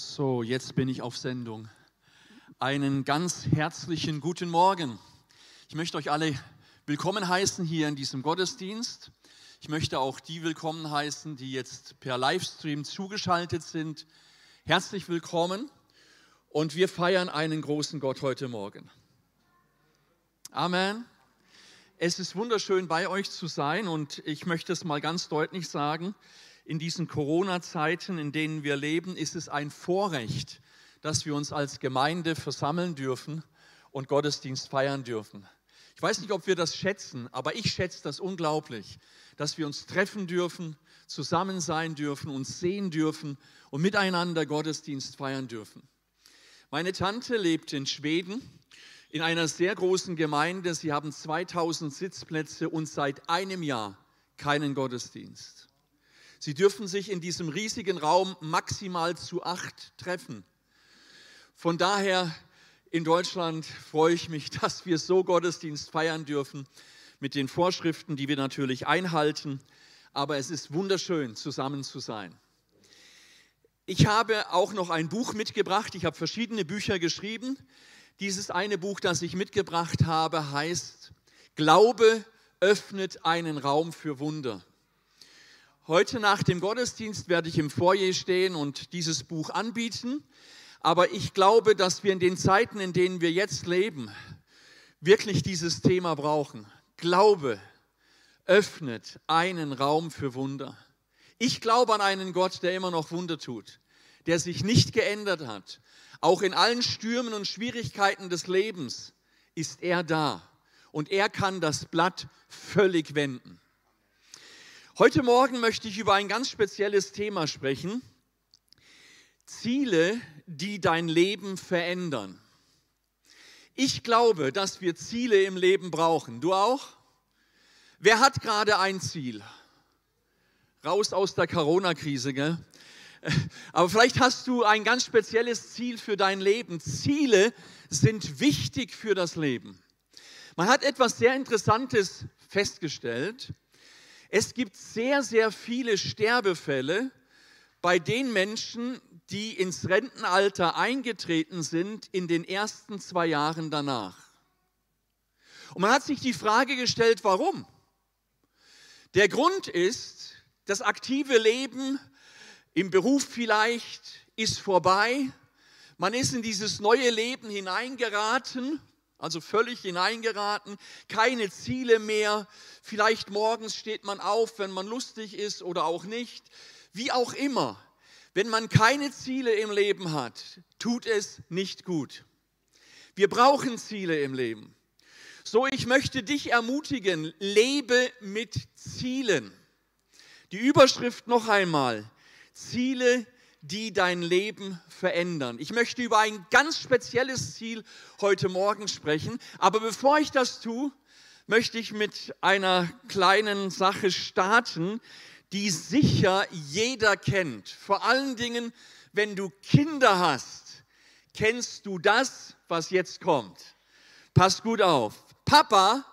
So, jetzt bin ich auf Sendung. Einen ganz herzlichen guten Morgen. Ich möchte euch alle willkommen heißen hier in diesem Gottesdienst. Ich möchte auch die willkommen heißen, die jetzt per Livestream zugeschaltet sind. Herzlich willkommen und wir feiern einen großen Gott heute Morgen. Amen. Es ist wunderschön bei euch zu sein und ich möchte es mal ganz deutlich sagen in diesen Corona-Zeiten, in denen wir leben, ist es ein Vorrecht, dass wir uns als Gemeinde versammeln dürfen und Gottesdienst feiern dürfen. Ich weiß nicht, ob wir das schätzen, aber ich schätze das unglaublich, dass wir uns treffen dürfen, zusammen sein dürfen, uns sehen dürfen und miteinander Gottesdienst feiern dürfen. Meine Tante lebt in Schweden in einer sehr großen Gemeinde. Sie haben 2000 Sitzplätze und seit einem Jahr keinen Gottesdienst. Sie dürfen sich in diesem riesigen Raum maximal zu acht treffen. Von daher in Deutschland freue ich mich, dass wir so Gottesdienst feiern dürfen mit den Vorschriften, die wir natürlich einhalten. Aber es ist wunderschön, zusammen zu sein. Ich habe auch noch ein Buch mitgebracht. Ich habe verschiedene Bücher geschrieben. Dieses eine Buch, das ich mitgebracht habe, heißt Glaube öffnet einen Raum für Wunder. Heute nach dem Gottesdienst werde ich im Foyer stehen und dieses Buch anbieten. Aber ich glaube, dass wir in den Zeiten, in denen wir jetzt leben, wirklich dieses Thema brauchen. Glaube öffnet einen Raum für Wunder. Ich glaube an einen Gott, der immer noch Wunder tut, der sich nicht geändert hat. Auch in allen Stürmen und Schwierigkeiten des Lebens ist er da und er kann das Blatt völlig wenden. Heute Morgen möchte ich über ein ganz spezielles Thema sprechen. Ziele, die dein Leben verändern. Ich glaube, dass wir Ziele im Leben brauchen. Du auch? Wer hat gerade ein Ziel? Raus aus der Corona-Krise, gell? Aber vielleicht hast du ein ganz spezielles Ziel für dein Leben. Ziele sind wichtig für das Leben. Man hat etwas sehr Interessantes festgestellt. Es gibt sehr, sehr viele Sterbefälle bei den Menschen, die ins Rentenalter eingetreten sind in den ersten zwei Jahren danach. Und man hat sich die Frage gestellt, warum? Der Grund ist, das aktive Leben im Beruf vielleicht ist vorbei. Man ist in dieses neue Leben hineingeraten also völlig hineingeraten, keine Ziele mehr. Vielleicht morgens steht man auf, wenn man lustig ist oder auch nicht. Wie auch immer, wenn man keine Ziele im Leben hat, tut es nicht gut. Wir brauchen Ziele im Leben. So, ich möchte dich ermutigen, lebe mit Zielen. Die Überschrift noch einmal, Ziele die dein Leben verändern. Ich möchte über ein ganz spezielles Ziel heute Morgen sprechen, aber bevor ich das tue, möchte ich mit einer kleinen Sache starten, die sicher jeder kennt. Vor allen Dingen, wenn du Kinder hast, kennst du das, was jetzt kommt. Pass gut auf. Papa,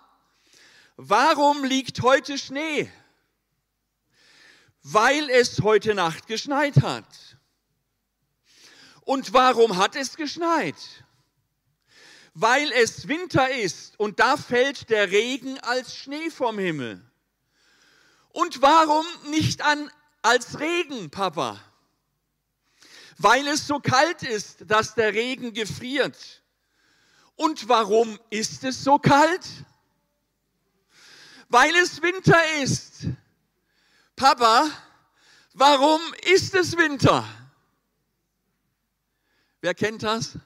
warum liegt heute Schnee? Weil es heute Nacht geschneit hat. Und warum hat es geschneit? Weil es Winter ist und da fällt der Regen als Schnee vom Himmel. Und warum nicht an, als Regen, Papa? Weil es so kalt ist, dass der Regen gefriert. Und warum ist es so kalt? Weil es Winter ist. Papa, warum ist es Winter? Wer kennt das?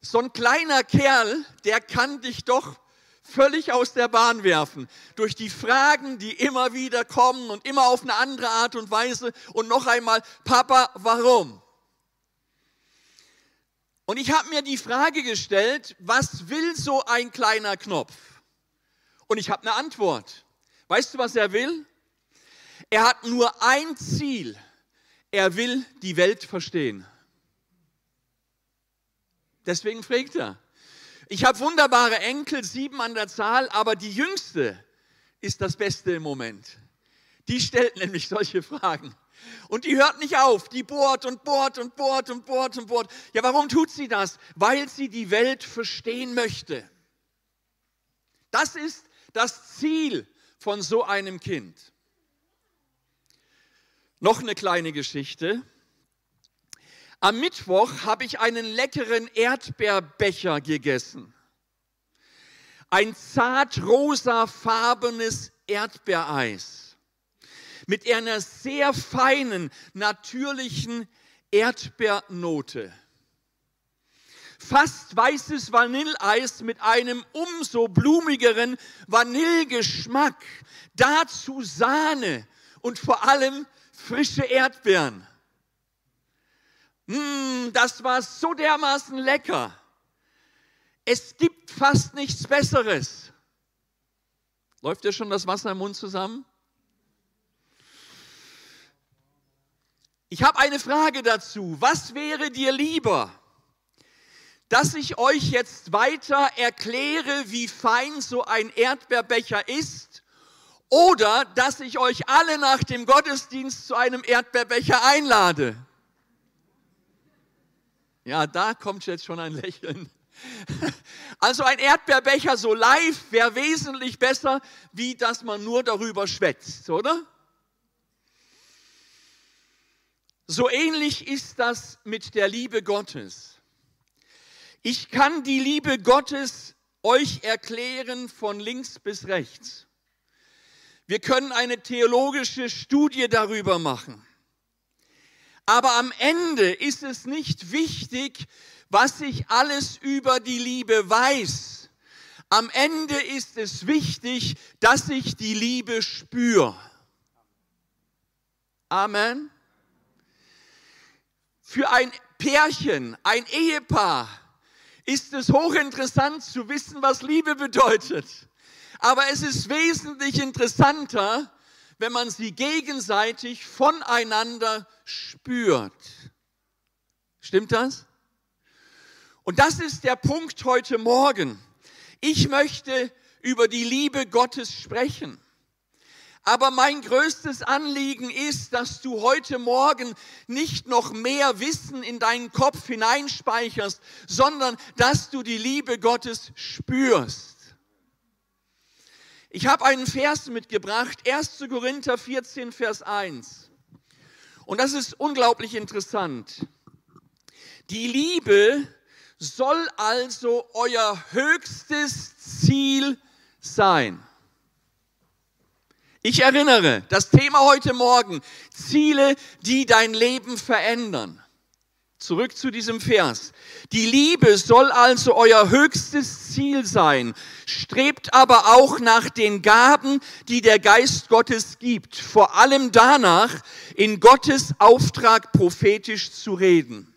So ein kleiner Kerl, der kann dich doch völlig aus der Bahn werfen. Durch die Fragen, die immer wieder kommen und immer auf eine andere Art und Weise. Und noch einmal, Papa, warum? Und ich habe mir die Frage gestellt, was will so ein kleiner Knopf? Und ich habe eine Antwort. Weißt du, was er will? Er hat nur ein Ziel. Er will die Welt verstehen. Deswegen fragt er. Ich habe wunderbare Enkel, sieben an der Zahl, aber die jüngste ist das Beste im Moment. Die stellt nämlich solche Fragen. Und die hört nicht auf, die bohrt und bohrt und bohrt und bohrt und bohrt. Ja, warum tut sie das? Weil sie die Welt verstehen möchte. Das ist das Ziel von so einem Kind. Noch eine kleine Geschichte. Am Mittwoch habe ich einen leckeren Erdbeerbecher gegessen. Ein zart rosafarbenes Erdbeereis mit einer sehr feinen, natürlichen Erdbeernote. Fast weißes Vanilleeis mit einem umso blumigeren Vanillegeschmack. Dazu Sahne und vor allem frische Erdbeeren. Mmh, das war so dermaßen lecker. Es gibt fast nichts Besseres. Läuft dir schon das Wasser im Mund zusammen? Ich habe eine Frage dazu. Was wäre dir lieber? Dass ich euch jetzt weiter erkläre, wie fein so ein Erdbeerbecher ist, oder dass ich euch alle nach dem Gottesdienst zu einem Erdbeerbecher einlade. Ja, da kommt jetzt schon ein Lächeln. Also ein Erdbeerbecher so live wäre wesentlich besser, wie dass man nur darüber schwätzt, oder? So ähnlich ist das mit der Liebe Gottes. Ich kann die Liebe Gottes euch erklären von links bis rechts. Wir können eine theologische Studie darüber machen. Aber am Ende ist es nicht wichtig, was ich alles über die Liebe weiß. Am Ende ist es wichtig, dass ich die Liebe spüre. Amen. Für ein Pärchen, ein Ehepaar ist es hochinteressant zu wissen, was Liebe bedeutet. Aber es ist wesentlich interessanter, wenn man sie gegenseitig voneinander spürt. Stimmt das? Und das ist der Punkt heute Morgen. Ich möchte über die Liebe Gottes sprechen. Aber mein größtes Anliegen ist, dass du heute Morgen nicht noch mehr Wissen in deinen Kopf hineinspeicherst, sondern dass du die Liebe Gottes spürst. Ich habe einen Vers mitgebracht, 1. Korinther 14, Vers 1. Und das ist unglaublich interessant. Die Liebe soll also euer höchstes Ziel sein. Ich erinnere, das Thema heute Morgen, Ziele, die dein Leben verändern. Zurück zu diesem Vers. Die Liebe soll also euer höchstes Ziel sein, strebt aber auch nach den Gaben, die der Geist Gottes gibt, vor allem danach, in Gottes Auftrag prophetisch zu reden.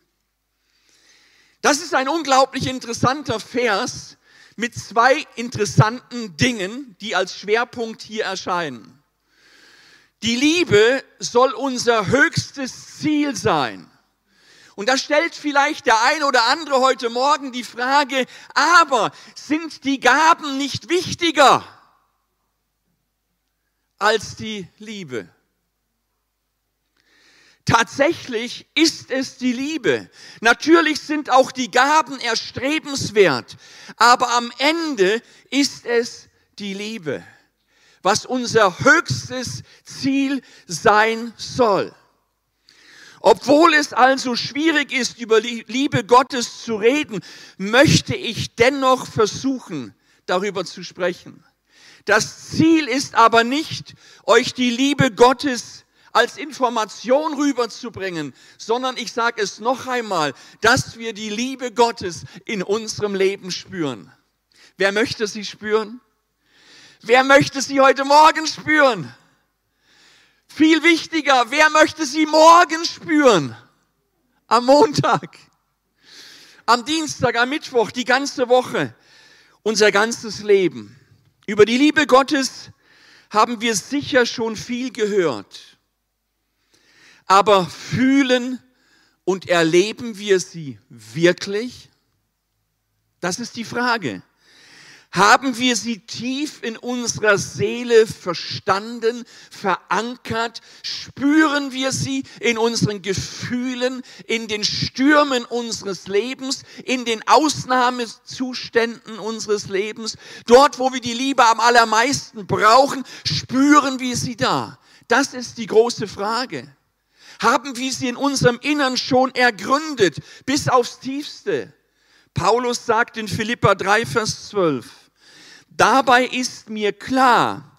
Das ist ein unglaublich interessanter Vers mit zwei interessanten Dingen, die als Schwerpunkt hier erscheinen. Die Liebe soll unser höchstes Ziel sein. Und da stellt vielleicht der ein oder andere heute Morgen die Frage, aber sind die Gaben nicht wichtiger als die Liebe? Tatsächlich ist es die Liebe. Natürlich sind auch die Gaben erstrebenswert, aber am Ende ist es die Liebe, was unser höchstes Ziel sein soll. Obwohl es also schwierig ist, über die Liebe Gottes zu reden, möchte ich dennoch versuchen, darüber zu sprechen. Das Ziel ist aber nicht, euch die Liebe Gottes als Information rüberzubringen, sondern ich sage es noch einmal, dass wir die Liebe Gottes in unserem Leben spüren. Wer möchte sie spüren? Wer möchte sie heute Morgen spüren? Viel wichtiger, wer möchte sie morgen spüren? Am Montag, am Dienstag, am Mittwoch, die ganze Woche, unser ganzes Leben. Über die Liebe Gottes haben wir sicher schon viel gehört. Aber fühlen und erleben wir sie wirklich? Das ist die Frage. Haben wir sie tief in unserer Seele verstanden, verankert? Spüren wir sie in unseren Gefühlen, in den Stürmen unseres Lebens, in den Ausnahmezuständen unseres Lebens? Dort, wo wir die Liebe am allermeisten brauchen, spüren wir sie da? Das ist die große Frage. Haben wir sie in unserem Innern schon ergründet, bis aufs Tiefste? Paulus sagt in Philippa 3, Vers 12, Dabei ist mir klar,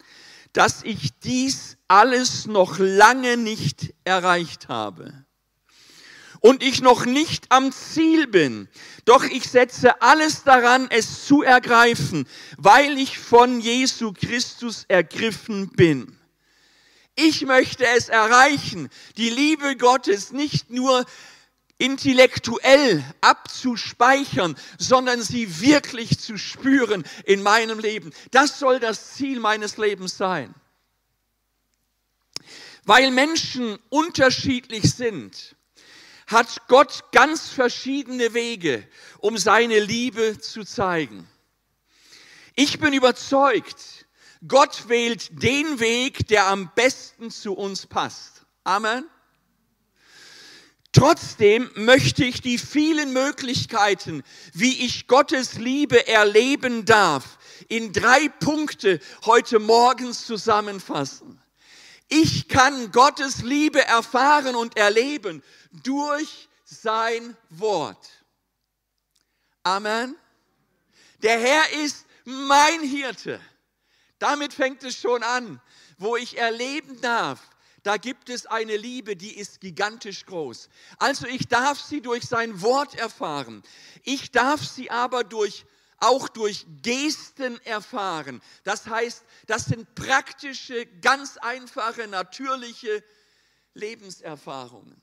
dass ich dies alles noch lange nicht erreicht habe und ich noch nicht am Ziel bin. Doch ich setze alles daran, es zu ergreifen, weil ich von Jesu Christus ergriffen bin. Ich möchte es erreichen, die Liebe Gottes nicht nur intellektuell abzuspeichern, sondern sie wirklich zu spüren in meinem Leben. Das soll das Ziel meines Lebens sein. Weil Menschen unterschiedlich sind, hat Gott ganz verschiedene Wege, um seine Liebe zu zeigen. Ich bin überzeugt, Gott wählt den Weg, der am besten zu uns passt. Amen. Trotzdem möchte ich die vielen Möglichkeiten, wie ich Gottes Liebe erleben darf, in drei Punkte heute morgens zusammenfassen. Ich kann Gottes Liebe erfahren und erleben durch sein Wort. Amen. Der Herr ist mein Hirte. Damit fängt es schon an, wo ich erleben darf, da gibt es eine Liebe, die ist gigantisch groß. Also ich darf sie durch sein Wort erfahren. Ich darf sie aber durch auch durch Gesten erfahren. Das heißt, das sind praktische, ganz einfache, natürliche Lebenserfahrungen.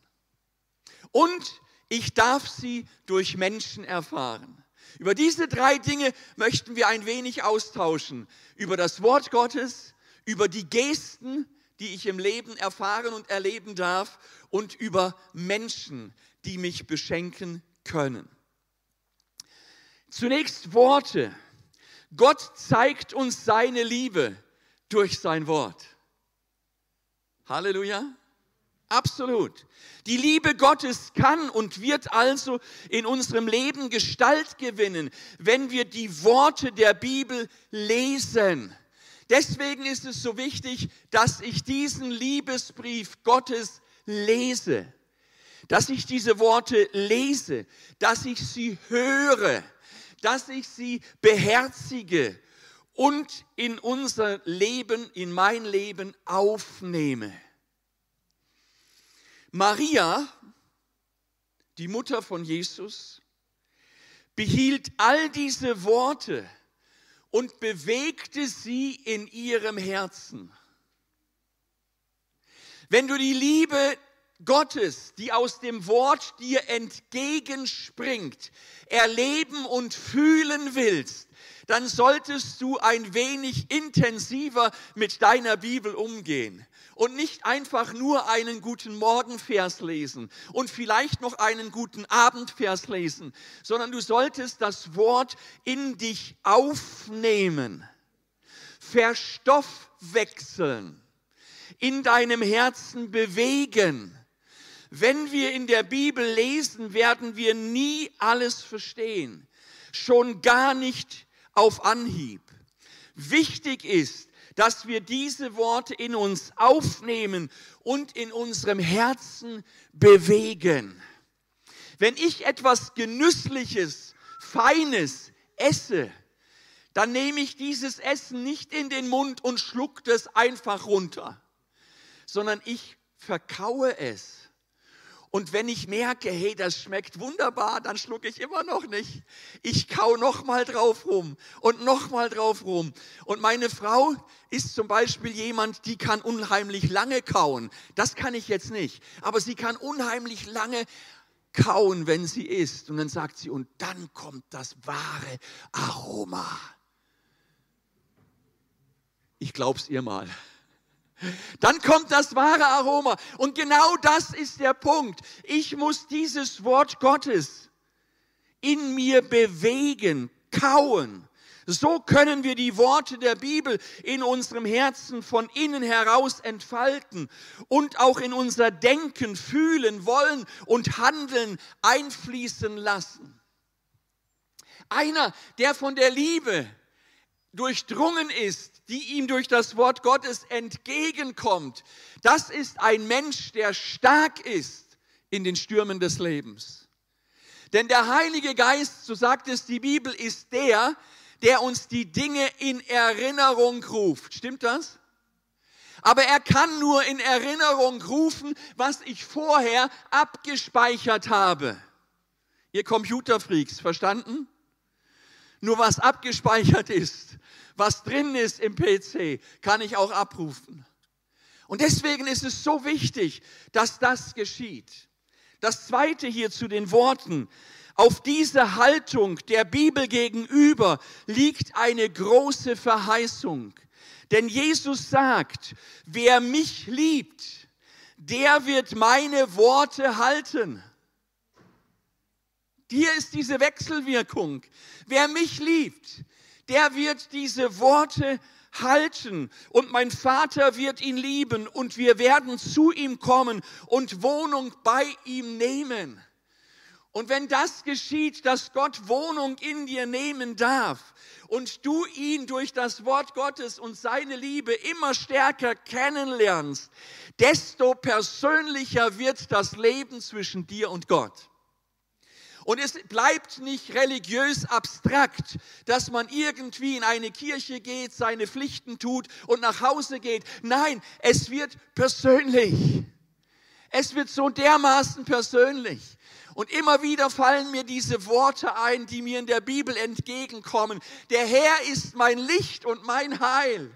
Und ich darf sie durch Menschen erfahren. Über diese drei Dinge möchten wir ein wenig austauschen. Über das Wort Gottes, über die Gesten, die ich im Leben erfahren und erleben darf und über Menschen, die mich beschenken können. Zunächst Worte. Gott zeigt uns seine Liebe durch sein Wort. Halleluja. Absolut. Die Liebe Gottes kann und wird also in unserem Leben Gestalt gewinnen, wenn wir die Worte der Bibel lesen. Deswegen ist es so wichtig, dass ich diesen Liebesbrief Gottes lese, dass ich diese Worte lese, dass ich sie höre, dass ich sie beherzige und in unser Leben, in mein Leben aufnehme. Maria, die Mutter von Jesus, behielt all diese Worte und bewegte sie in ihrem Herzen. Wenn du die Liebe Gottes, die aus dem Wort dir entgegenspringt, erleben und fühlen willst, dann solltest du ein wenig intensiver mit deiner Bibel umgehen und nicht einfach nur einen guten Morgenvers lesen und vielleicht noch einen guten Abendvers lesen, sondern du solltest das Wort in dich aufnehmen, verstoffwechseln, in deinem Herzen bewegen. Wenn wir in der Bibel lesen, werden wir nie alles verstehen, schon gar nicht auf Anhieb. Wichtig ist, dass wir diese Worte in uns aufnehmen und in unserem Herzen bewegen. Wenn ich etwas Genüssliches, Feines esse, dann nehme ich dieses Essen nicht in den Mund und schluck das einfach runter, sondern ich verkaue es. Und wenn ich merke, hey, das schmeckt wunderbar, dann schlucke ich immer noch nicht. Ich kau noch mal drauf rum und noch mal drauf rum. Und meine Frau ist zum Beispiel jemand, die kann unheimlich lange kauen. Das kann ich jetzt nicht. Aber sie kann unheimlich lange kauen, wenn sie isst. Und dann sagt sie, und dann kommt das wahre Aroma. Ich glaub's ihr mal. Dann kommt das wahre Aroma. Und genau das ist der Punkt. Ich muss dieses Wort Gottes in mir bewegen, kauen, So können wir die Worte der Bibel in unserem Herzen von innen heraus entfalten und auch in unser Denken, Fühlen, Wollen und Handeln einfließen lassen. Einer, der von der Liebe durchdrungen ist, die ihm durch das Wort Gottes entgegenkommt, das ist ein Mensch, der stark ist in den Stürmen des Lebens. Denn der Heilige Geist, so sagt es die Bibel, ist der, der uns die Dinge in Erinnerung ruft. Stimmt das? Aber er kann nur in Erinnerung rufen, was ich vorher abgespeichert habe. Ihr Computerfreaks, verstanden? Nur was abgespeichert ist, was drin ist im PC, kann ich auch abrufen. Und deswegen ist es so wichtig, dass das geschieht. Das zweite hier zu den Worten. Auf diese Haltung der Bibel gegenüber liegt eine große Verheißung. Denn Jesus sagt, wer mich liebt, der wird meine Worte halten. Hier ist diese Wechselwirkung. Wer mich liebt, der wird diese Worte halten und mein Vater wird ihn lieben und wir werden zu ihm kommen und Wohnung bei ihm nehmen. Und wenn das geschieht, dass Gott Wohnung in dir nehmen darf und du ihn durch das Wort Gottes und seine Liebe immer stärker kennenlernst, desto persönlicher wird das Leben zwischen dir und Gott. Und es bleibt nicht religiös abstrakt, dass man irgendwie in eine Kirche geht, seine Pflichten tut und nach Hause geht. Nein, es wird persönlich. Es wird so dermaßen persönlich. Und immer wieder fallen mir diese Worte ein, die mir in der Bibel entgegenkommen. Der Herr ist mein Licht und mein Heil.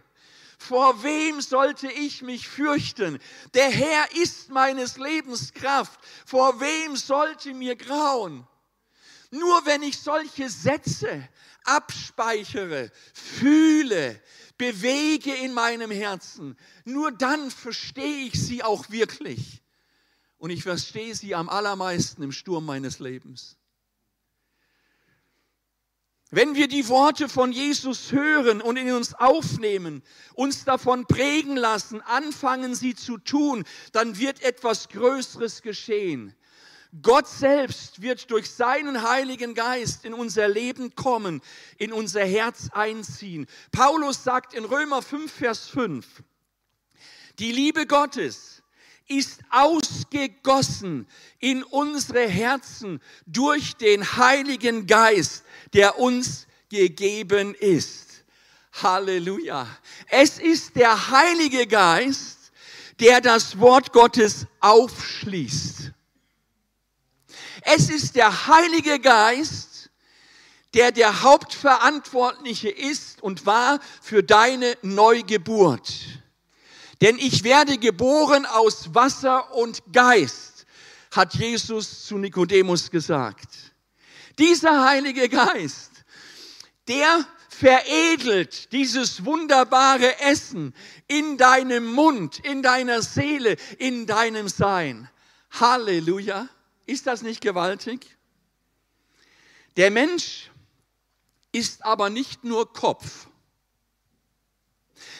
Vor wem sollte ich mich fürchten? Der Herr ist meines Lebens Kraft. Vor wem sollte mir grauen? Nur wenn ich solche Sätze abspeichere, fühle, bewege in meinem Herzen, nur dann verstehe ich sie auch wirklich. Und ich verstehe sie am allermeisten im Sturm meines Lebens. Wenn wir die Worte von Jesus hören und in uns aufnehmen, uns davon prägen lassen, anfangen sie zu tun, dann wird etwas Größeres geschehen. Gott selbst wird durch seinen Heiligen Geist in unser Leben kommen, in unser Herz einziehen. Paulus sagt in Römer 5, Vers 5, die Liebe Gottes, ist ausgegossen in unsere Herzen durch den Heiligen Geist, der uns gegeben ist. Halleluja. Es ist der Heilige Geist, der das Wort Gottes aufschließt. Es ist der Heilige Geist, der der Hauptverantwortliche ist und war für deine Neugeburt. Denn ich werde geboren aus Wasser und Geist, hat Jesus zu Nikodemus gesagt. Dieser Heilige Geist, der veredelt dieses wunderbare Essen in deinem Mund, in deiner Seele, in deinem Sein. Halleluja. Ist das nicht gewaltig? Der Mensch ist aber nicht nur Kopf.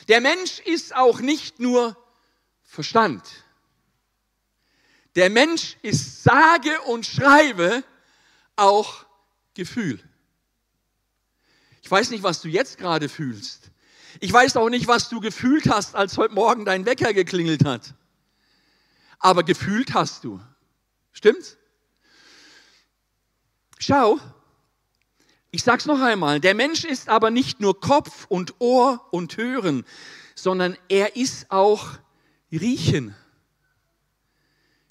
Der Mensch ist auch nicht nur Verstand. Der Mensch ist sage und schreibe auch Gefühl. Ich weiß nicht, was du jetzt gerade fühlst. Ich weiß auch nicht, was du gefühlt hast, als heute Morgen dein Wecker geklingelt hat. Aber gefühlt hast du. Stimmt's? Schau, ich sage es noch einmal, der Mensch ist aber nicht nur Kopf und Ohr und Hören, sondern er ist auch Riechen,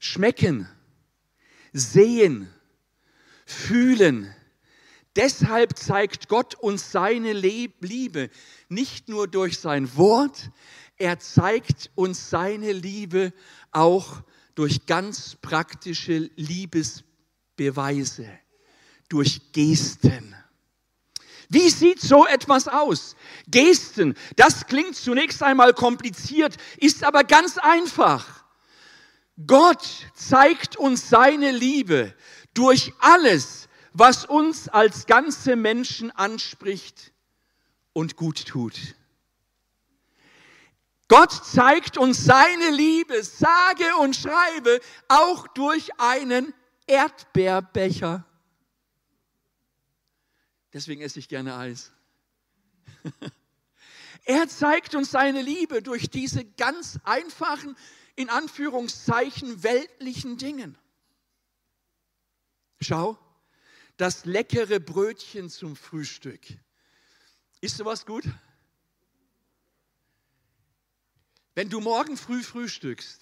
Schmecken, Sehen, Fühlen. Deshalb zeigt Gott uns seine Liebe nicht nur durch sein Wort, er zeigt uns seine Liebe auch durch ganz praktische Liebesbeweise, durch Gesten. Wie sieht so etwas aus? Gesten, das klingt zunächst einmal kompliziert, ist aber ganz einfach. Gott zeigt uns seine Liebe durch alles, was uns als ganze Menschen anspricht und gut tut. Gott zeigt uns seine Liebe, sage und schreibe, auch durch einen Erdbeerbecher. Deswegen esse ich gerne Eis. er zeigt uns seine Liebe durch diese ganz einfachen, in Anführungszeichen, weltlichen Dingen. Schau, das leckere Brötchen zum Frühstück. Ist sowas gut? Wenn du morgen früh frühstückst,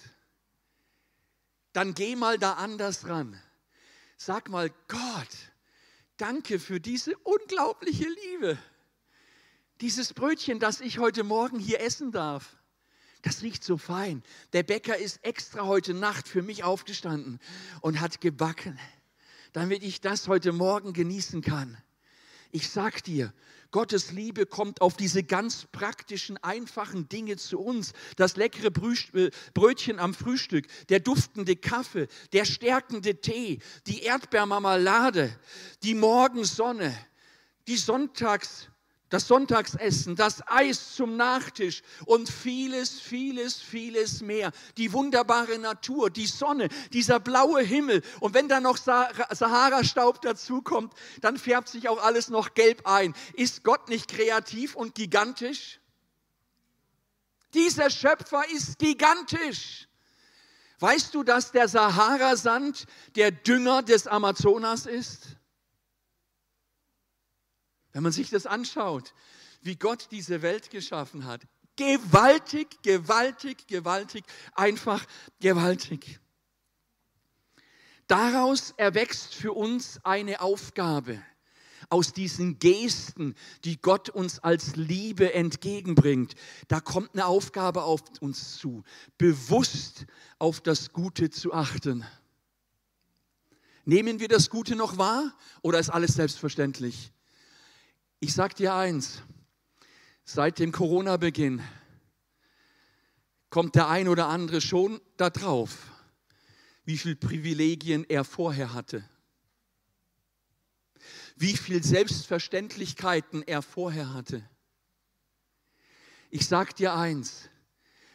dann geh mal da anders ran. Sag mal, Gott, danke für diese unglaubliche Liebe. Dieses Brötchen, das ich heute Morgen hier essen darf, das riecht so fein. Der Bäcker ist extra heute Nacht für mich aufgestanden und hat gebacken, damit ich das heute Morgen genießen kann. Ich sag dir, Gottes Liebe kommt auf diese ganz praktischen, einfachen Dinge zu uns. Das leckere äh, Brötchen am Frühstück, der duftende Kaffee, der stärkende Tee, die Erdbeermarmelade, die Morgensonne, die Sonntags das Sonntagsessen, das Eis zum Nachtisch und vieles, vieles, vieles mehr. Die wunderbare Natur, die Sonne, dieser blaue Himmel. Und wenn da noch Sahara-Staub dazukommt, dann färbt sich auch alles noch gelb ein. Ist Gott nicht kreativ und gigantisch? Dieser Schöpfer ist gigantisch. Weißt du, dass der Sahara-Sand der Dünger des Amazonas ist? Wenn man sich das anschaut, wie Gott diese Welt geschaffen hat, gewaltig, gewaltig, gewaltig, einfach gewaltig. Daraus erwächst für uns eine Aufgabe aus diesen Gesten, die Gott uns als Liebe entgegenbringt. Da kommt eine Aufgabe auf uns zu, bewusst auf das Gute zu achten. Nehmen wir das Gute noch wahr oder ist alles selbstverständlich? Ich sage dir eins, seit dem Corona-Beginn kommt der ein oder andere schon darauf, wie viele Privilegien er vorher hatte, wie viele Selbstverständlichkeiten er vorher hatte. Ich sage dir eins,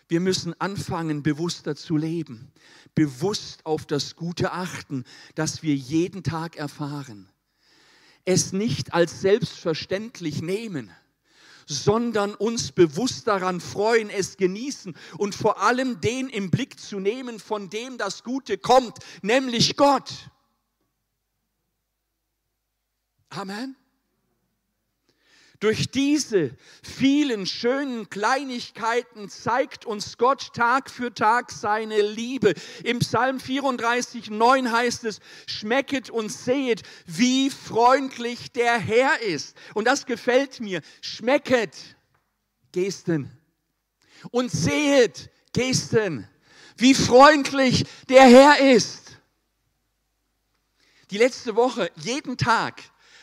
wir müssen anfangen, bewusster zu leben, bewusst auf das Gute achten, das wir jeden Tag erfahren es nicht als selbstverständlich nehmen, sondern uns bewusst daran freuen, es genießen und vor allem den im Blick zu nehmen, von dem das Gute kommt, nämlich Gott. Amen. Durch diese vielen schönen Kleinigkeiten zeigt uns Gott Tag für Tag seine Liebe. Im Psalm 34, 9 heißt es, schmecket und sehet, wie freundlich der Herr ist. Und das gefällt mir. Schmecket, Gesten. Und sehet, Gesten, wie freundlich der Herr ist. Die letzte Woche, jeden Tag,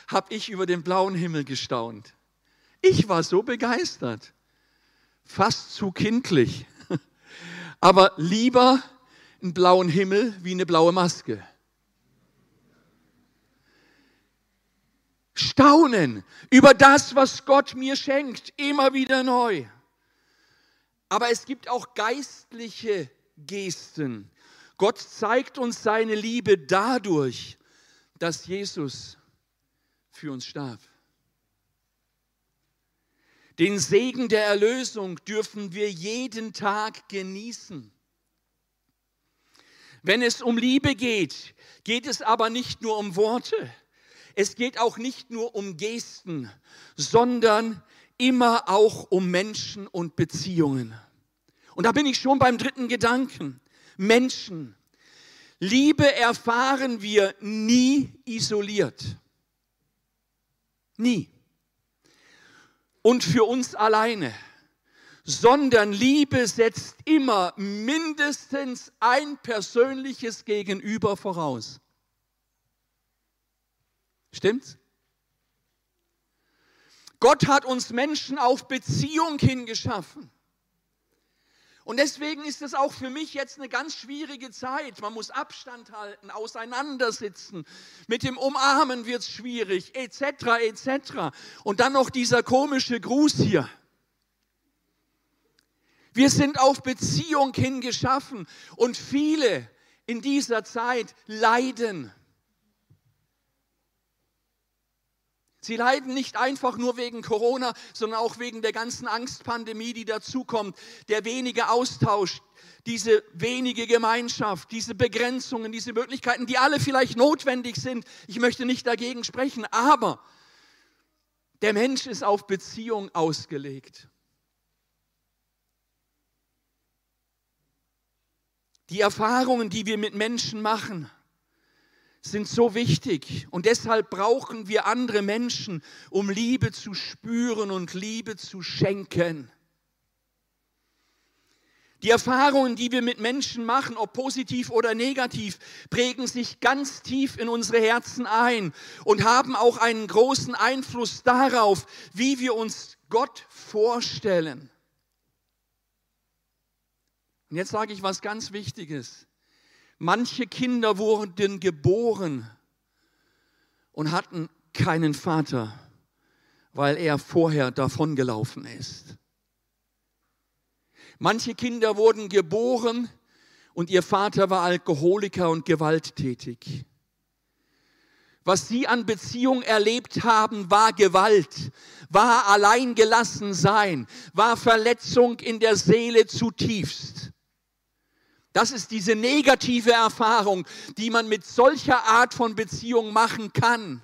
habe ich über den blauen Himmel gestaunt. Ich war so begeistert, fast zu kindlich, aber lieber einen blauen Himmel wie eine blaue Maske. Staunen über das, was Gott mir schenkt, immer wieder neu. Aber es gibt auch geistliche Gesten. Gott zeigt uns seine Liebe dadurch, dass Jesus für uns starb. Den Segen der Erlösung dürfen wir jeden Tag genießen. Wenn es um Liebe geht, geht es aber nicht nur um Worte. Es geht auch nicht nur um Gesten, sondern immer auch um Menschen und Beziehungen. Und da bin ich schon beim dritten Gedanken. Menschen. Liebe erfahren wir nie isoliert. Nie und für uns alleine, sondern Liebe setzt immer mindestens ein persönliches Gegenüber voraus. Stimmt's? Gott hat uns Menschen auf Beziehung hingeschaffen. Und deswegen ist es auch für mich jetzt eine ganz schwierige Zeit. Man muss Abstand halten, auseinandersitzen. Mit dem Umarmen wird es schwierig, etc., etc. Und dann noch dieser komische Gruß hier. Wir sind auf Beziehung hin geschaffen und viele in dieser Zeit leiden. Sie leiden nicht einfach nur wegen Corona, sondern auch wegen der ganzen Angstpandemie, die dazukommt, der wenige Austausch, diese wenige Gemeinschaft, diese Begrenzungen, diese Möglichkeiten, die alle vielleicht notwendig sind. Ich möchte nicht dagegen sprechen, aber der Mensch ist auf Beziehung ausgelegt. Die Erfahrungen, die wir mit Menschen machen, sind so wichtig und deshalb brauchen wir andere Menschen, um Liebe zu spüren und Liebe zu schenken. Die Erfahrungen, die wir mit Menschen machen, ob positiv oder negativ, prägen sich ganz tief in unsere Herzen ein und haben auch einen großen Einfluss darauf, wie wir uns Gott vorstellen. Und jetzt sage ich was ganz Wichtiges. Manche Kinder wurden geboren und hatten keinen Vater, weil er vorher davongelaufen ist. Manche Kinder wurden geboren und ihr Vater war Alkoholiker und gewalttätig. Was sie an Beziehung erlebt haben, war Gewalt, war alleingelassen sein, war Verletzung in der Seele zutiefst. Das ist diese negative Erfahrung, die man mit solcher Art von Beziehung machen kann.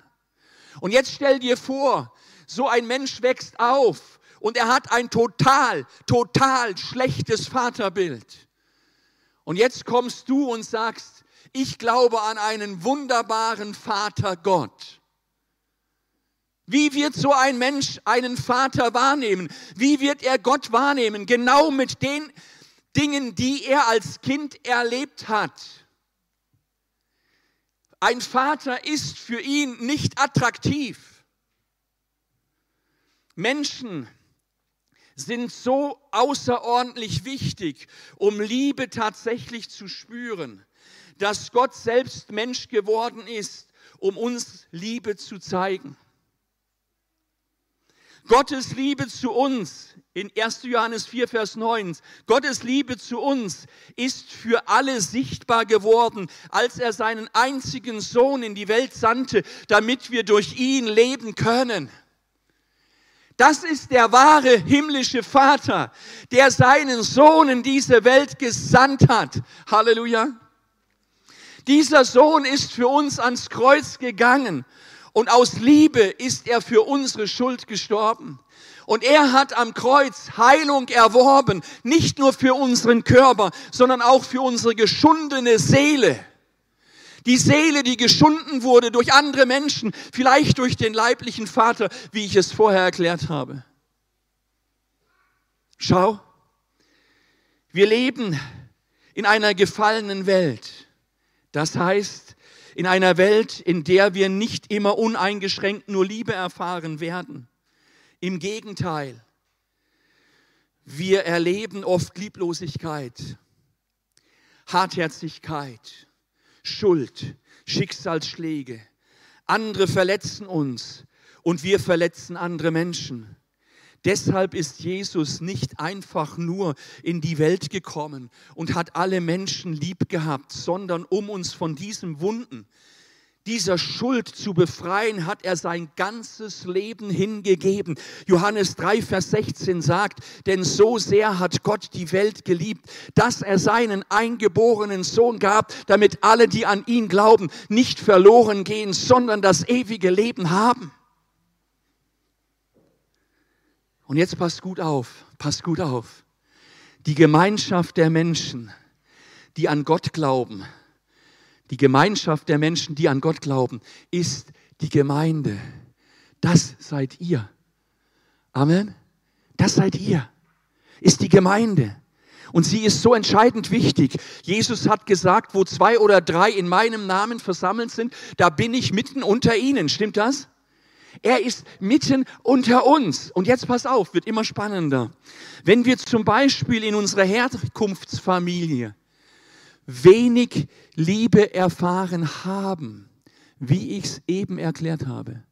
Und jetzt stell dir vor, so ein Mensch wächst auf und er hat ein total, total schlechtes Vaterbild. Und jetzt kommst du und sagst, ich glaube an einen wunderbaren Vater Gott. Wie wird so ein Mensch einen Vater wahrnehmen? Wie wird er Gott wahrnehmen? Genau mit den Dingen, die er als Kind erlebt hat. Ein Vater ist für ihn nicht attraktiv. Menschen sind so außerordentlich wichtig, um Liebe tatsächlich zu spüren, dass Gott selbst Mensch geworden ist, um uns Liebe zu zeigen. Gottes Liebe zu uns in 1. Johannes 4, Vers 9, Gottes Liebe zu uns ist für alle sichtbar geworden, als er seinen einzigen Sohn in die Welt sandte, damit wir durch ihn leben können. Das ist der wahre himmlische Vater, der seinen Sohn in diese Welt gesandt hat. Halleluja. Dieser Sohn ist für uns ans Kreuz gegangen und aus Liebe ist er für unsere Schuld gestorben. Und er hat am Kreuz Heilung erworben, nicht nur für unseren Körper, sondern auch für unsere geschundene Seele. Die Seele, die geschunden wurde durch andere Menschen, vielleicht durch den leiblichen Vater, wie ich es vorher erklärt habe. Schau, wir leben in einer gefallenen Welt. Das heißt, in einer Welt, in der wir nicht immer uneingeschränkt nur Liebe erfahren werden. Im Gegenteil, wir erleben oft Lieblosigkeit, Hartherzigkeit, Schuld, Schicksalsschläge. Andere verletzen uns und wir verletzen andere Menschen. Deshalb ist Jesus nicht einfach nur in die Welt gekommen und hat alle Menschen lieb gehabt, sondern um uns von diesem Wunden, dieser Schuld zu befreien, hat er sein ganzes Leben hingegeben. Johannes 3, Vers 16 sagt, denn so sehr hat Gott die Welt geliebt, dass er seinen eingeborenen Sohn gab, damit alle, die an ihn glauben, nicht verloren gehen, sondern das ewige Leben haben. Und jetzt passt gut auf, passt gut auf. Die Gemeinschaft der Menschen, die an Gott glauben, die Gemeinschaft der Menschen, die an Gott glauben, ist die Gemeinde. Das seid ihr. Amen. Das seid ihr. Ist die Gemeinde. Und sie ist so entscheidend wichtig. Jesus hat gesagt, wo zwei oder drei in meinem Namen versammelt sind, da bin ich mitten unter ihnen. Stimmt das? Er ist mitten unter uns. Und jetzt pass auf, wird immer spannender. Wenn wir zum Beispiel in unserer Herkunftsfamilie wenig Liebe erfahren haben, wie ich es eben erklärt habe,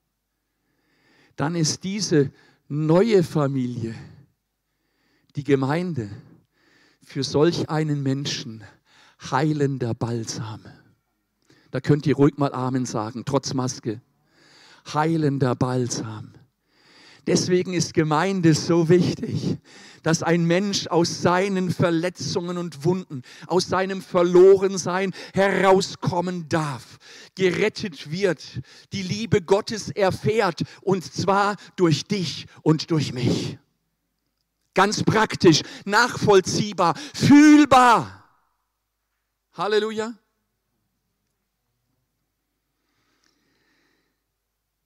dann ist diese neue Familie, die Gemeinde, für solch einen Menschen heilender Balsam. Da könnt ihr ruhig mal Amen sagen, trotz Maske. Heilender Balsam. Deswegen ist Gemeinde so wichtig, dass ein Mensch aus seinen Verletzungen und Wunden, aus seinem Verlorensein herauskommen darf, gerettet wird, die Liebe Gottes erfährt und zwar durch dich und durch mich. Ganz praktisch, nachvollziehbar, fühlbar. Halleluja.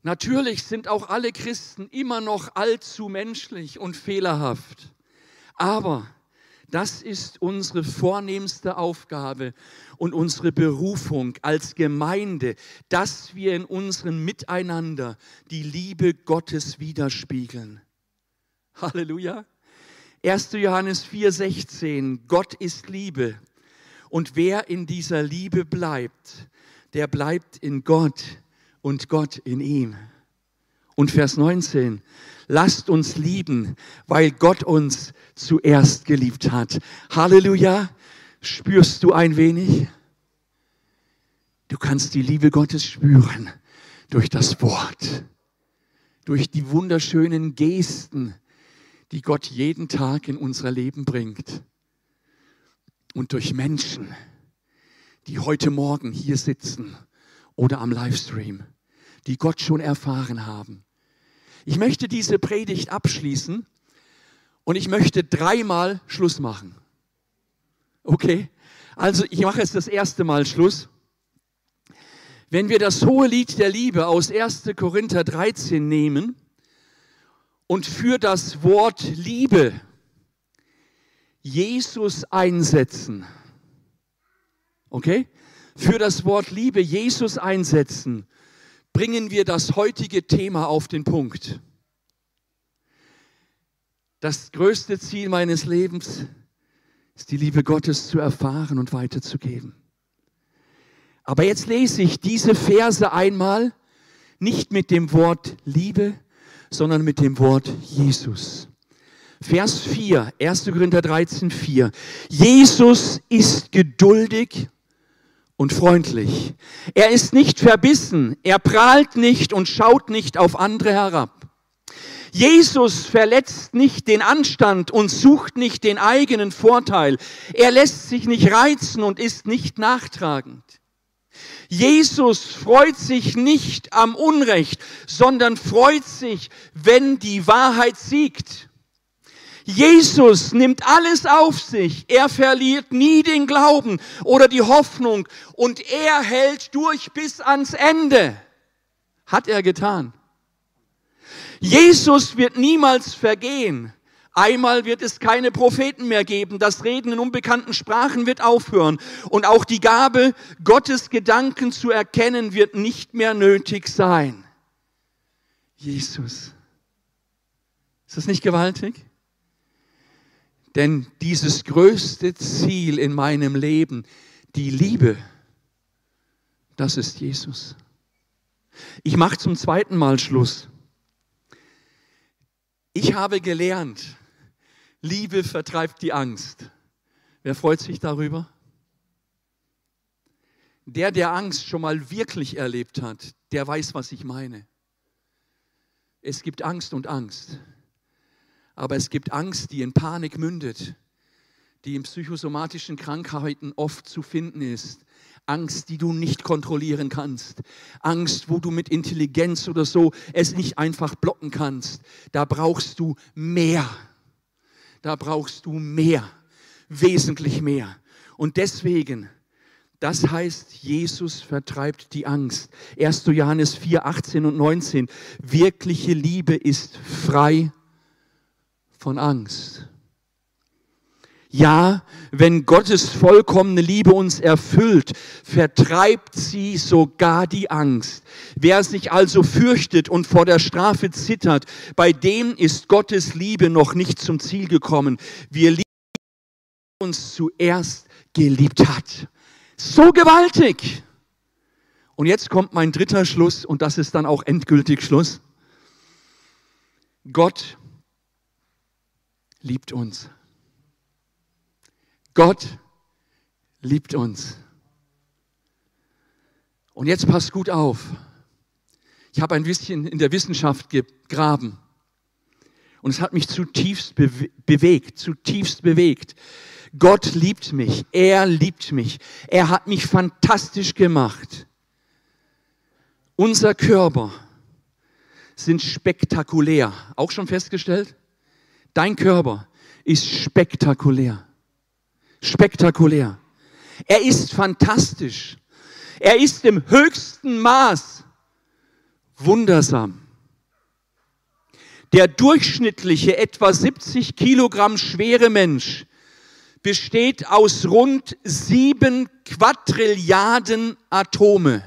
Natürlich sind auch alle Christen immer noch allzu menschlich und fehlerhaft. Aber das ist unsere vornehmste Aufgabe und unsere Berufung als Gemeinde, dass wir in unserem Miteinander die Liebe Gottes widerspiegeln. Halleluja. 1. Johannes 4:16, Gott ist Liebe. Und wer in dieser Liebe bleibt, der bleibt in Gott und Gott in ihm. Und Vers 19, lasst uns lieben, weil Gott uns zuerst geliebt hat. Halleluja, spürst du ein wenig? Du kannst die Liebe Gottes spüren durch das Wort, durch die wunderschönen Gesten, die Gott jeden Tag in unser Leben bringt und durch Menschen, die heute Morgen hier sitzen oder am Livestream die Gott schon erfahren haben. Ich möchte diese Predigt abschließen und ich möchte dreimal Schluss machen. Okay? Also ich mache jetzt das erste Mal Schluss. Wenn wir das hohe Lied der Liebe aus 1. Korinther 13 nehmen und für das Wort Liebe Jesus einsetzen, okay? Für das Wort Liebe Jesus einsetzen, bringen wir das heutige Thema auf den Punkt. Das größte Ziel meines Lebens ist die Liebe Gottes zu erfahren und weiterzugeben. Aber jetzt lese ich diese Verse einmal nicht mit dem Wort Liebe, sondern mit dem Wort Jesus. Vers 4, 1. Korinther 13, 4. Jesus ist geduldig und freundlich. Er ist nicht verbissen, er prahlt nicht und schaut nicht auf andere herab. Jesus verletzt nicht den Anstand und sucht nicht den eigenen Vorteil. Er lässt sich nicht reizen und ist nicht nachtragend. Jesus freut sich nicht am Unrecht, sondern freut sich, wenn die Wahrheit siegt. Jesus nimmt alles auf sich. Er verliert nie den Glauben oder die Hoffnung und er hält durch bis ans Ende. Hat er getan. Jesus wird niemals vergehen. Einmal wird es keine Propheten mehr geben. Das Reden in unbekannten Sprachen wird aufhören. Und auch die Gabe, Gottes Gedanken zu erkennen, wird nicht mehr nötig sein. Jesus. Ist das nicht gewaltig? Denn dieses größte Ziel in meinem Leben, die Liebe, das ist Jesus. Ich mache zum zweiten Mal Schluss. Ich habe gelernt, Liebe vertreibt die Angst. Wer freut sich darüber? Der, der Angst schon mal wirklich erlebt hat, der weiß, was ich meine. Es gibt Angst und Angst. Aber es gibt Angst, die in Panik mündet, die in psychosomatischen Krankheiten oft zu finden ist. Angst, die du nicht kontrollieren kannst. Angst, wo du mit Intelligenz oder so es nicht einfach blocken kannst. Da brauchst du mehr. Da brauchst du mehr. Wesentlich mehr. Und deswegen, das heißt, Jesus vertreibt die Angst. 1. Johannes 4, 18 und 19. Wirkliche Liebe ist frei von Angst. Ja, wenn Gottes vollkommene Liebe uns erfüllt, vertreibt sie sogar die Angst. Wer sich also fürchtet und vor der Strafe zittert, bei dem ist Gottes Liebe noch nicht zum Ziel gekommen. Wir lieben uns zuerst geliebt hat. So gewaltig. Und jetzt kommt mein dritter Schluss und das ist dann auch endgültig Schluss. Gott liebt uns. Gott liebt uns. Und jetzt passt gut auf. Ich habe ein bisschen in der Wissenschaft gegraben. Und es hat mich zutiefst bewegt, zutiefst bewegt. Gott liebt mich, er liebt mich, er hat mich fantastisch gemacht. Unser Körper sind spektakulär. Auch schon festgestellt? Dein Körper ist spektakulär spektakulär. Er ist fantastisch. Er ist im höchsten Maß wundersam. Der durchschnittliche, etwa 70 Kilogramm schwere Mensch besteht aus rund sieben Quadrilliarden Atome.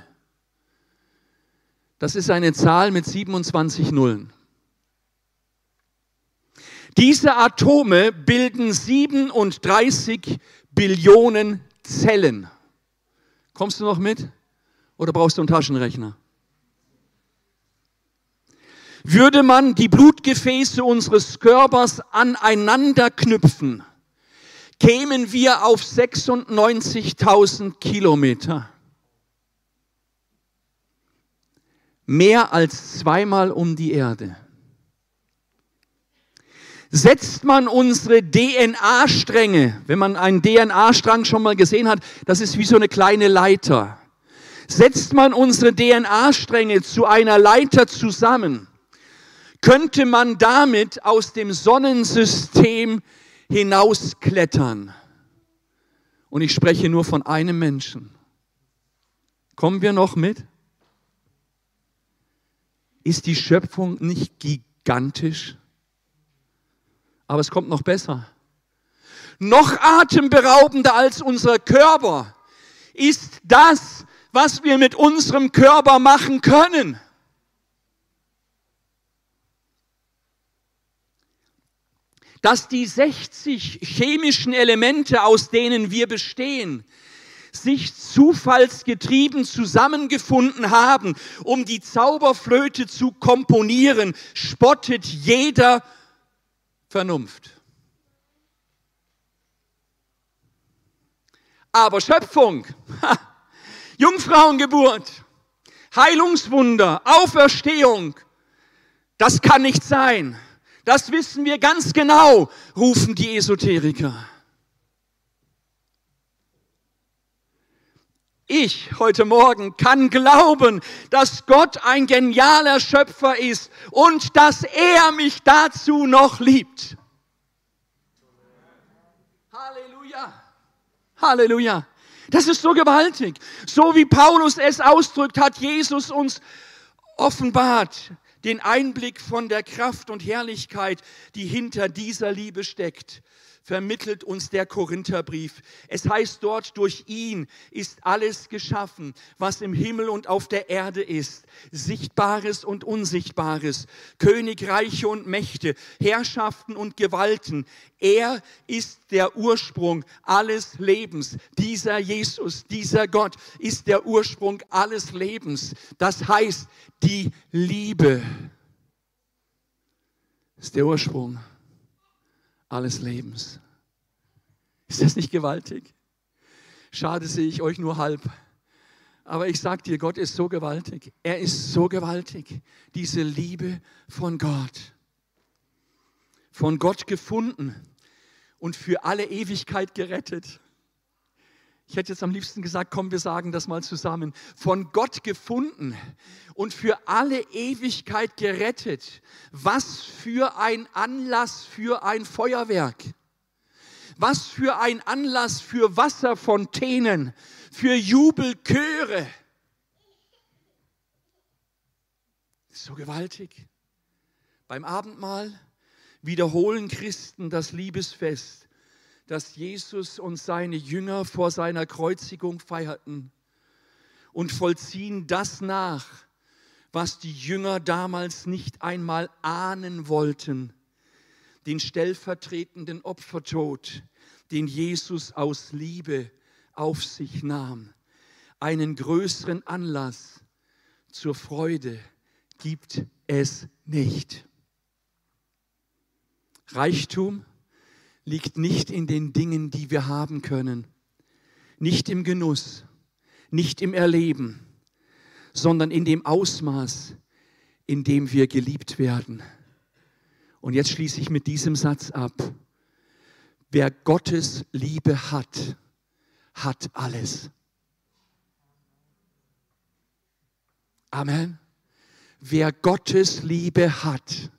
Das ist eine Zahl mit 27 Nullen. Diese Atome bilden 37 Billionen Zellen. Kommst du noch mit? Oder brauchst du einen Taschenrechner? Würde man die Blutgefäße unseres Körpers aneinander knüpfen, kämen wir auf 96.000 Kilometer. Mehr als zweimal um die Erde setzt man unsere DNA-Stränge, wenn man einen DNA-Strang schon mal gesehen hat, das ist wie so eine kleine Leiter. Setzt man unsere DNA-Stränge zu einer Leiter zusammen, könnte man damit aus dem Sonnensystem hinausklettern. Und ich spreche nur von einem Menschen. Kommen wir noch mit? Ist die Schöpfung nicht gigantisch? Aber es kommt noch besser. Noch atemberaubender als unser Körper ist das, was wir mit unserem Körper machen können. Dass die 60 chemischen Elemente, aus denen wir bestehen, sich zufallsgetrieben zusammengefunden haben, um die Zauberflöte zu komponieren, spottet jeder Vernunft. Aber Schöpfung, Jungfrauengeburt, Heilungswunder, Auferstehung, das kann nicht sein. Das wissen wir ganz genau, rufen die Esoteriker. Ich heute Morgen kann glauben, dass Gott ein genialer Schöpfer ist und dass er mich dazu noch liebt. Halleluja. Halleluja. Das ist so gewaltig. So wie Paulus es ausdrückt, hat Jesus uns offenbart den Einblick von der Kraft und Herrlichkeit, die hinter dieser Liebe steckt vermittelt uns der Korintherbrief. Es heißt dort, durch ihn ist alles geschaffen, was im Himmel und auf der Erde ist, Sichtbares und Unsichtbares, Königreiche und Mächte, Herrschaften und Gewalten. Er ist der Ursprung alles Lebens. Dieser Jesus, dieser Gott ist der Ursprung alles Lebens. Das heißt, die Liebe ist der Ursprung alles Lebens. Ist das nicht gewaltig? Schade sehe ich euch nur halb. Aber ich sage dir, Gott ist so gewaltig. Er ist so gewaltig. Diese Liebe von Gott. Von Gott gefunden und für alle Ewigkeit gerettet. Ich hätte jetzt am liebsten gesagt, komm, wir sagen das mal zusammen. Von Gott gefunden und für alle Ewigkeit gerettet. Was für ein Anlass für ein Feuerwerk. Was für ein Anlass für Wasserfontänen, für Jubelchöre. So gewaltig. Beim Abendmahl wiederholen Christen das Liebesfest das Jesus und seine Jünger vor seiner Kreuzigung feierten und vollziehen das nach, was die Jünger damals nicht einmal ahnen wollten, den stellvertretenden Opfertod, den Jesus aus Liebe auf sich nahm. Einen größeren Anlass zur Freude gibt es nicht. Reichtum liegt nicht in den Dingen, die wir haben können, nicht im Genuss, nicht im Erleben, sondern in dem Ausmaß, in dem wir geliebt werden. Und jetzt schließe ich mit diesem Satz ab. Wer Gottes Liebe hat, hat alles. Amen. Wer Gottes Liebe hat,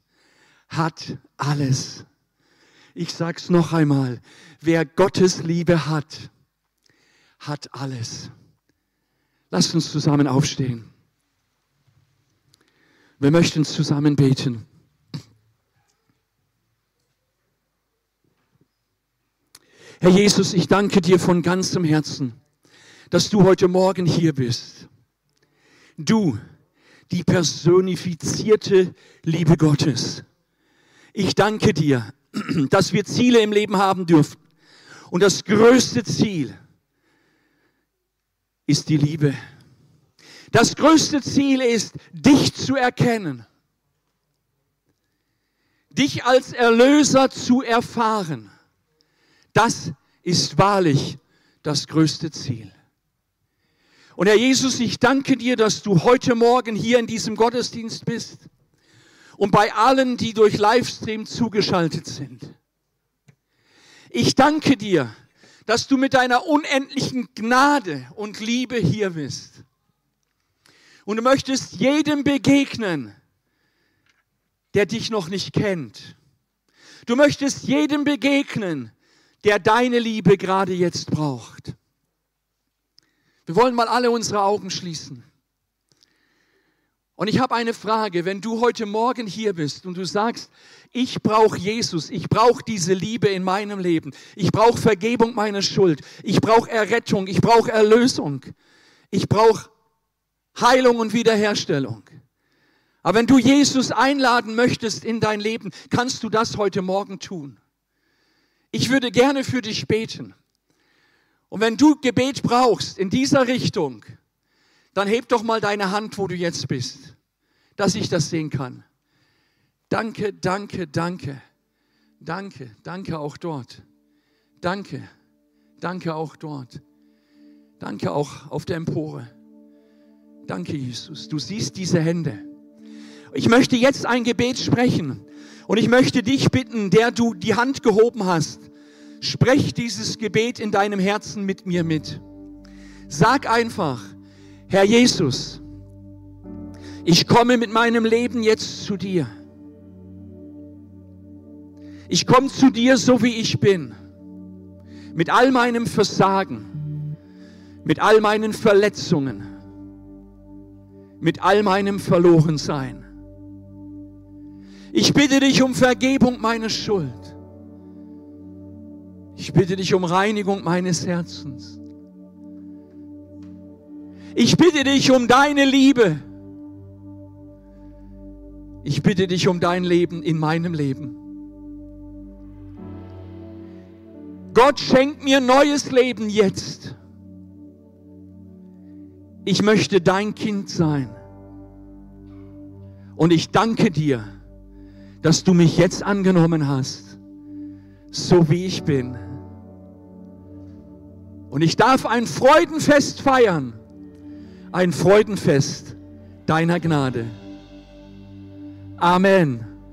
hat alles. Ich sage es noch einmal, wer Gottes Liebe hat, hat alles. Lasst uns zusammen aufstehen. Wir möchten zusammen beten. Herr Jesus, ich danke dir von ganzem Herzen, dass du heute Morgen hier bist. Du, die personifizierte Liebe Gottes. Ich danke dir, dass wir Ziele im Leben haben dürfen. Und das größte Ziel ist die Liebe. Das größte Ziel ist, dich zu erkennen, dich als Erlöser zu erfahren. Das ist wahrlich das größte Ziel. Und Herr Jesus, ich danke dir, dass du heute Morgen hier in diesem Gottesdienst bist und bei allen, die durch Livestream zugeschaltet sind. Ich danke dir, dass du mit deiner unendlichen Gnade und Liebe hier bist. Und du möchtest jedem begegnen, der dich noch nicht kennt. Du möchtest jedem begegnen, der deine Liebe gerade jetzt braucht. Wir wollen mal alle unsere Augen schließen. Und ich habe eine Frage, wenn du heute Morgen hier bist und du sagst, ich brauche Jesus, ich brauche diese Liebe in meinem Leben, ich brauche Vergebung meiner Schuld, ich brauche Errettung, ich brauche Erlösung, ich brauche Heilung und Wiederherstellung. Aber wenn du Jesus einladen möchtest in dein Leben, kannst du das heute Morgen tun. Ich würde gerne für dich beten. Und wenn du Gebet brauchst in dieser Richtung, dann heb doch mal deine Hand, wo du jetzt bist, dass ich das sehen kann. Danke, danke, danke. Danke, danke auch dort. Danke, danke auch dort. Danke auch auf der Empore. Danke, Jesus. Du siehst diese Hände. Ich möchte jetzt ein Gebet sprechen und ich möchte dich bitten, der du die Hand gehoben hast, sprech dieses Gebet in deinem Herzen mit mir mit. Sag einfach, Herr Jesus, ich komme mit meinem Leben jetzt zu dir. Ich komme zu dir so wie ich bin, mit all meinem Versagen, mit all meinen Verletzungen, mit all meinem Verlorensein. Ich bitte dich um Vergebung meiner Schuld. Ich bitte dich um Reinigung meines Herzens. Ich bitte dich um deine Liebe. Ich bitte dich um dein Leben in meinem Leben. Gott schenkt mir neues Leben jetzt. Ich möchte dein Kind sein. Und ich danke dir, dass du mich jetzt angenommen hast, so wie ich bin. Und ich darf ein Freudenfest feiern ein Freudenfest deiner Gnade. Amen.